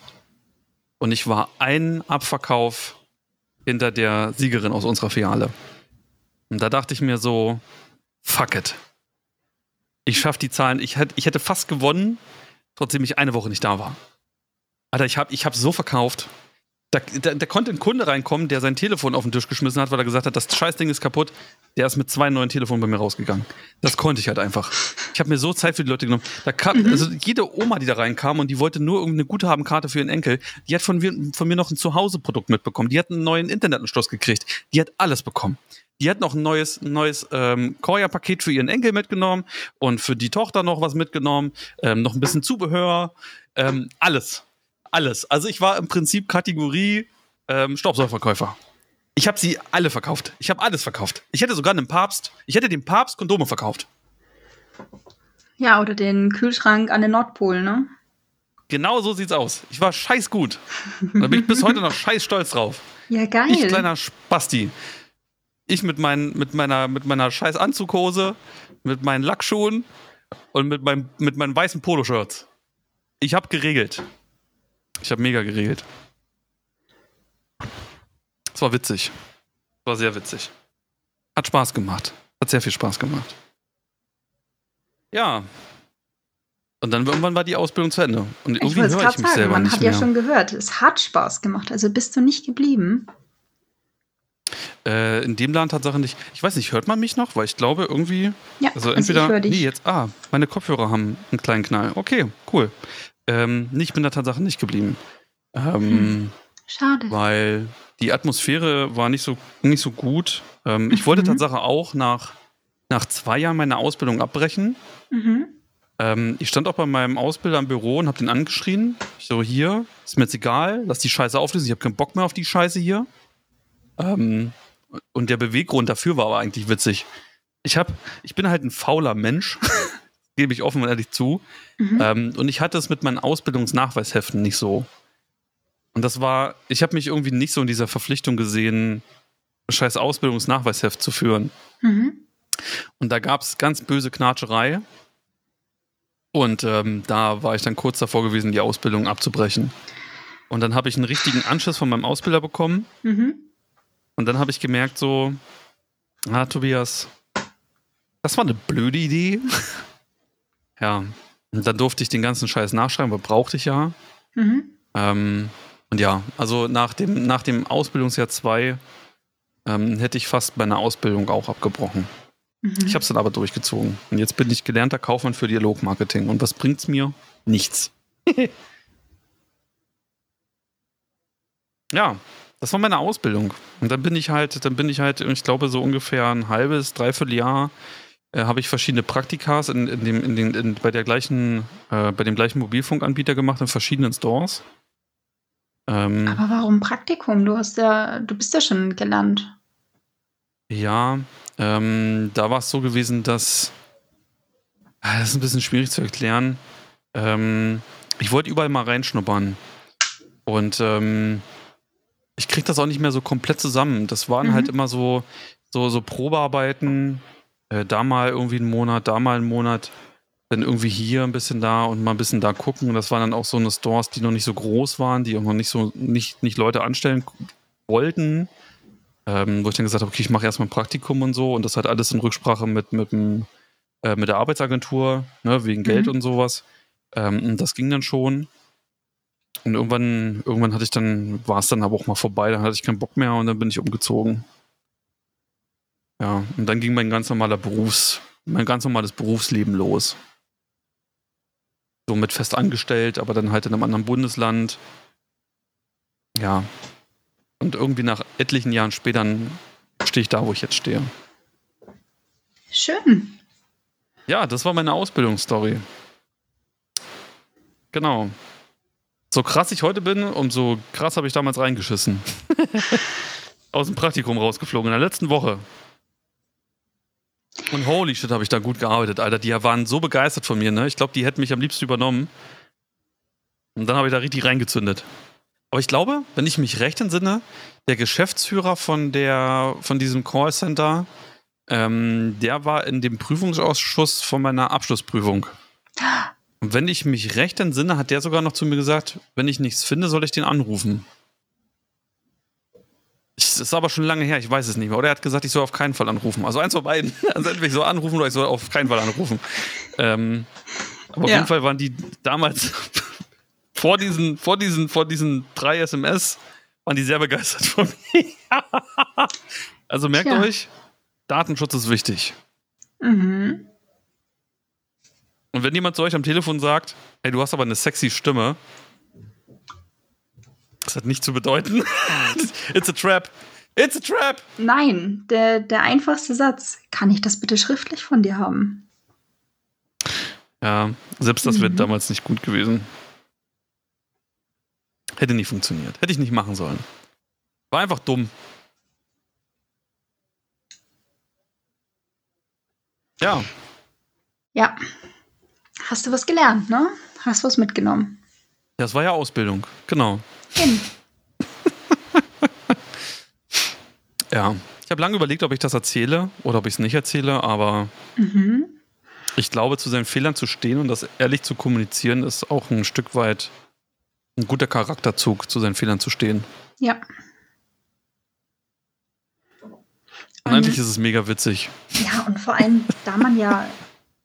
Und ich war ein Abverkauf hinter der Siegerin aus unserer Filiale. Und da dachte ich mir so, fuck it. Ich schaffe die Zahlen. Ich, ich hätte fast gewonnen, trotzdem ich eine Woche nicht da war. Alter, ich habe ich hab so verkauft. Da, da, da, konnte ein Kunde reinkommen, der sein Telefon auf den Tisch geschmissen hat, weil er gesagt hat, das Scheißding ist kaputt. Der ist mit zwei neuen Telefonen bei mir rausgegangen. Das konnte ich halt einfach. Ich habe mir so Zeit für die Leute genommen. Da kam, mhm. also jede Oma, die da reinkam und die wollte nur irgendeine Guthabenkarte für ihren Enkel, die hat von mir, von mir noch ein Zuhause-Produkt mitbekommen. Die hat einen neuen Internetanschluss gekriegt. Die hat alles bekommen. Die hat noch ein neues, neues ähm, Koya-Paket für ihren Enkel mitgenommen und für die Tochter noch was mitgenommen, ähm, noch ein bisschen Zubehör, ähm, alles. Alles. Also ich war im Prinzip Kategorie ähm, Staubsaugerverkäufer. Ich habe sie alle verkauft. Ich habe alles verkauft. Ich hätte sogar einen Papst, ich hätte dem Papst Kondome verkauft. Ja, oder den Kühlschrank an den Nordpol, ne? Genau so sieht's aus. Ich war scheiß gut. Da bin ich bis heute noch scheiß stolz drauf. Ja, geil. Ich kleiner Spasti. Ich mit, mein, mit, meiner, mit meiner scheiß Anzughose, mit meinen Lackschuhen und mit, meinem, mit meinen weißen Poloshirts. Ich habe geregelt. Ich habe mega geregelt. Es war witzig. Es war sehr witzig. Hat Spaß gemacht. Hat sehr viel Spaß gemacht. Ja. Und dann irgendwann war die Ausbildung zu Ende. Und irgendwie höre ich mich sagen, selber man nicht hat mehr. ja schon gehört, es hat Spaß gemacht. Also bist du nicht geblieben? Äh, in dem Laden Tatsache nicht. Ich weiß nicht, hört man mich noch? Weil ich glaube irgendwie. Ja, also entweder. Also nee, jetzt. Ah, meine Kopfhörer haben einen kleinen Knall. Okay, cool. Ähm, ich bin da Tatsache nicht geblieben. Ähm, hm. Schade. Weil die Atmosphäre war nicht so, nicht so gut. Ähm, ich wollte mhm. Tatsache auch nach, nach zwei Jahren meine Ausbildung abbrechen. Mhm. Ähm, ich stand auch bei meinem Ausbilder im Büro und habe den angeschrien. Ich so, hier, ist mir jetzt egal, lass die Scheiße auflösen, ich habe keinen Bock mehr auf die Scheiße hier. Ähm, und der Beweggrund dafür war aber eigentlich witzig. Ich hab, ich bin halt ein fauler Mensch, (laughs) gebe ich offen und ehrlich zu. Mhm. Ähm, und ich hatte es mit meinen Ausbildungsnachweisheften nicht so. Und das war, ich habe mich irgendwie nicht so in dieser Verpflichtung gesehen, scheiß Ausbildungsnachweisheft zu führen. Mhm. Und da gab es ganz böse Knatscherei. Und ähm, da war ich dann kurz davor gewesen, die Ausbildung abzubrechen. Und dann habe ich einen richtigen Anschluss von meinem Ausbilder bekommen. Mhm Und dann habe ich gemerkt, so, ah, Tobias, das war eine blöde Idee. Ja. Und dann durfte ich den ganzen Scheiß nachschreiben, weil brauchte ich ja. Mhm. Ähm, und ja, also nach dem, nach dem Ausbildungsjahr 2 ähm, hätte ich fast meine Ausbildung auch abgebrochen. Mhm. Ich habe es dann aber durchgezogen. Und jetzt bin ich gelernter Kaufmann für Dialogmarketing. Und was bringt's mir? Nichts. (laughs) ja, das war meine Ausbildung. Und dann bin ich halt, dann bin ich halt, ich glaube, so ungefähr ein halbes, dreiviertel Jahr äh, habe ich verschiedene Praktikas in, in dem, in den, in, bei der gleichen, äh, bei dem gleichen Mobilfunkanbieter gemacht in verschiedenen Stores. Ähm, Aber warum Praktikum? Du hast ja, du bist ja schon gelernt. Ja, ähm, da war es so gewesen, dass ah, das ist ein bisschen schwierig zu erklären. Ähm, ich wollte überall mal reinschnuppern. Und ähm, ich krieg das auch nicht mehr so komplett zusammen. Das waren mhm. halt immer so, so, so Probearbeiten, äh, da mal irgendwie einen Monat, da mal einen Monat, dann irgendwie hier ein bisschen da und mal ein bisschen da gucken. Und das waren dann auch so eine Stores, die noch nicht so groß waren, die auch noch nicht so, nicht, nicht Leute anstellen wollten. Ähm, wo ich dann gesagt habe, okay, ich mache erstmal ein Praktikum und so und das hat alles in Rücksprache mit, mit, dem, äh, mit der Arbeitsagentur, ne, wegen Geld mhm. und sowas. Ähm, und das ging dann schon. Und irgendwann, irgendwann hatte ich dann, war es dann aber auch mal vorbei, dann hatte ich keinen Bock mehr und dann bin ich umgezogen. Ja, und dann ging mein ganz normaler Berufs, mein ganz normales Berufsleben los. So mit fest angestellt, aber dann halt in einem anderen Bundesland. Ja. Und irgendwie nach etlichen Jahren später stehe ich da, wo ich jetzt stehe. Schön. Ja, das war meine Ausbildungsstory. Genau. So krass ich heute bin, umso krass habe ich damals reingeschissen. (laughs) Aus dem Praktikum rausgeflogen in der letzten Woche. Und holy shit, habe ich da gut gearbeitet, Alter. Die waren so begeistert von mir, ne? Ich glaube, die hätten mich am liebsten übernommen. Und dann habe ich da richtig reingezündet. Aber ich glaube, wenn ich mich recht entsinne, der Geschäftsführer von, der, von diesem Callcenter, ähm, der war in dem Prüfungsausschuss von meiner Abschlussprüfung. Und wenn ich mich recht entsinne, hat der sogar noch zu mir gesagt, wenn ich nichts finde, soll ich den anrufen. Das ist aber schon lange her, ich weiß es nicht mehr. Oder er hat gesagt, ich soll auf keinen Fall anrufen. Also eins von beiden. (laughs) Also entweder ich soll anrufen oder ich soll auf keinen Fall anrufen. Ähm, aber auf ja. jeden Fall waren die damals (laughs) vor diesen, vor diesen, vor diesen drei SMS waren die sehr begeistert von mir. (laughs) also merkt Tja. euch, Datenschutz ist wichtig. Mhm. Und wenn jemand zu euch am Telefon sagt, hey, du hast aber eine sexy Stimme, das hat nicht zu bedeuten. (laughs) It's a trap. It's a trap. Nein, der, der einfachste Satz. Kann ich das bitte schriftlich von dir haben? Ja, selbst das mhm. wird damals nicht gut gewesen. Hätte nicht funktioniert. Hätte ich nicht machen sollen. War einfach dumm. Ja. Ja. Hast du was gelernt, ne? Hast was mitgenommen. Das war ja Ausbildung, genau. Eben. (laughs) ja, ich habe lange überlegt, ob ich das erzähle oder ob ich es nicht erzähle, aber mhm. ich glaube, zu seinen Fehlern zu stehen und das ehrlich zu kommunizieren, ist auch ein Stück weit ein guter Charakterzug, zu seinen Fehlern zu stehen. Ja. Und eigentlich ist es mega witzig. Ja, und vor allem, da man ja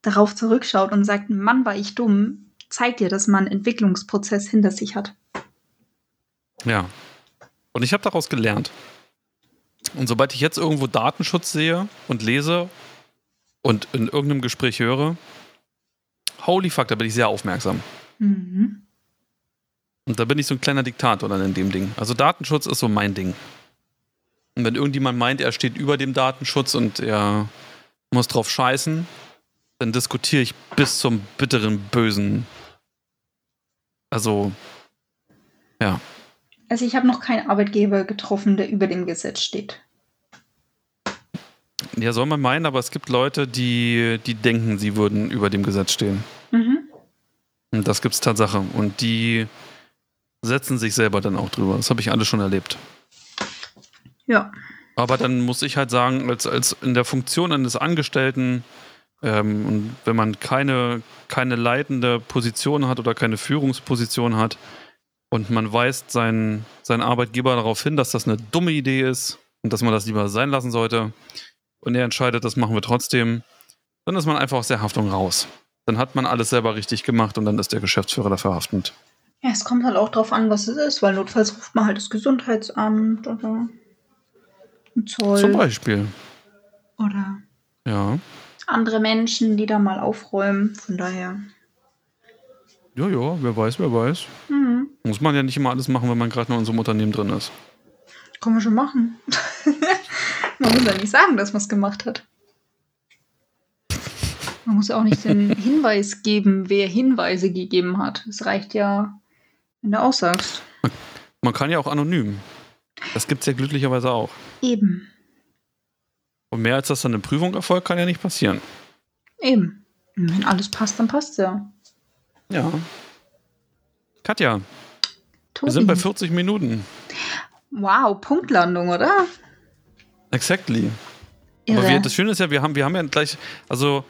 darauf zurückschaut und sagt, Mann, war ich dumm, zeigt dir, dass man einen Entwicklungsprozess hinter sich hat. Ja. Und ich habe daraus gelernt. Und sobald ich jetzt irgendwo Datenschutz sehe und lese und in irgendeinem Gespräch höre, holy fuck, da bin ich sehr aufmerksam. Mhm. Und da bin ich so ein kleiner Diktator dann in dem Ding. Also Datenschutz ist so mein Ding. Und wenn irgendjemand meint, er steht über dem Datenschutz und er muss drauf scheißen, dann diskutiere ich bis zum bitteren Bösen. Also, ja. Also ich habe noch keinen Arbeitgeber getroffen, der über dem Gesetz steht. Ja, soll man meinen, aber es gibt Leute, die, die denken, sie würden über dem Gesetz stehen. Mhm. Und das gibt es Tatsache. Und die setzen sich selber dann auch drüber. Das habe ich alles schon erlebt. Ja. Aber dann muss ich halt sagen, als, als in der Funktion eines Angestellten, ähm, und wenn man keine, keine leitende Position hat oder keine Führungsposition hat und man weist seinen, seinen Arbeitgeber darauf hin, dass das eine dumme Idee ist, und dass man das lieber sein lassen sollte und er entscheidet, das machen wir trotzdem, dann ist man einfach aus der Haftung raus. Dann hat man alles selber richtig gemacht und dann ist der Geschäftsführer dafür haftend. Ja, es kommt halt auch drauf an, was es ist, weil notfalls ruft man halt das Gesundheitsamt oder ein Zoll. Zum Beispiel. Oder Ja. andere Menschen, die da mal aufräumen. Von daher. Ja, ja, wer weiß, wer weiß. Mhm. Muss man ja nicht immer alles machen, wenn man gerade noch in so einem Unternehmen drin ist. Kann man schon machen. (laughs) man muss ja nicht sagen, dass man es gemacht hat. Man muss auch nicht den (laughs) Hinweis geben, wer Hinweise gegeben hat. Es reicht ja, wenn du aussagst. Man kann ja auch anonym. Das gibt es ja glücklicherweise auch. Eben. Und mehr als das dann eine Prüfung erfolgt, kann ja nicht passieren. Eben. Wenn alles passt, dann passt ja. Ja. Katja, Tobi. wir sind bei 40 Minuten. wow, Punktlandung, oder? Exactly. Irre. Aber wir, das Schöne ist ja, wir haben, wir haben ja gleich, also,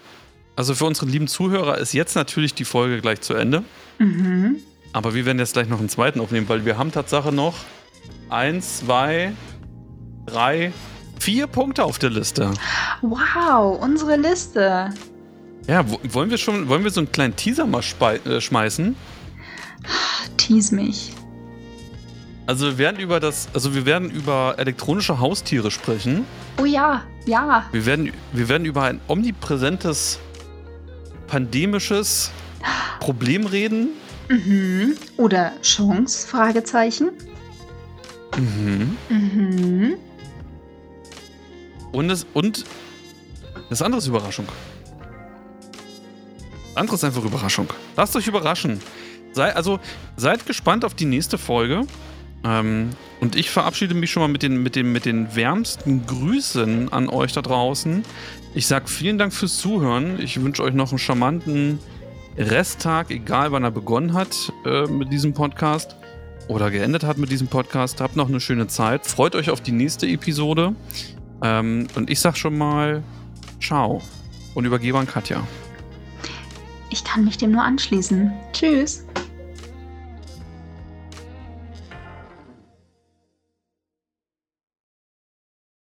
also für unsere lieben Zuhörer ist jetzt natürlich die Folge gleich zu Ende. mhm. Aber wir werden jetzt gleich noch einen zweiten aufnehmen, weil wir haben Tatsache noch eins, zwei, drei, vier Punkte auf der Liste. Wow, unsere Liste. Ja, wo- wollen wir schon, wollen wir so einen kleinen Teaser mal äh, schmeißen? Tease mich. Also wir werden über das, also wir werden über elektronische Haustiere sprechen. Oh ja, ja. Wir werden, wir werden über ein omnipräsentes pandemisches Problem reden. Mhm. Oder Chance? Fragezeichen. Mhm. Mhm. Und, es, und das andere ist Überraschung. Andere ist einfach Überraschung. Lasst euch überraschen. Sei, also seid gespannt auf die nächste Folge. Ähm, und ich verabschiede mich schon mal mit den, mit, den, mit den wärmsten Grüßen an euch da draußen. Ich sage vielen Dank fürs Zuhören. Ich wünsche euch noch einen charmanten Resttag, egal wann er begonnen hat äh, mit diesem Podcast oder geendet hat mit diesem Podcast. Habt noch eine schöne Zeit. Freut euch auf die nächste Episode. Ähm, und ich sag schon mal Ciao und übergebe an Katja. Ich kann mich dem nur anschließen. Tschüss.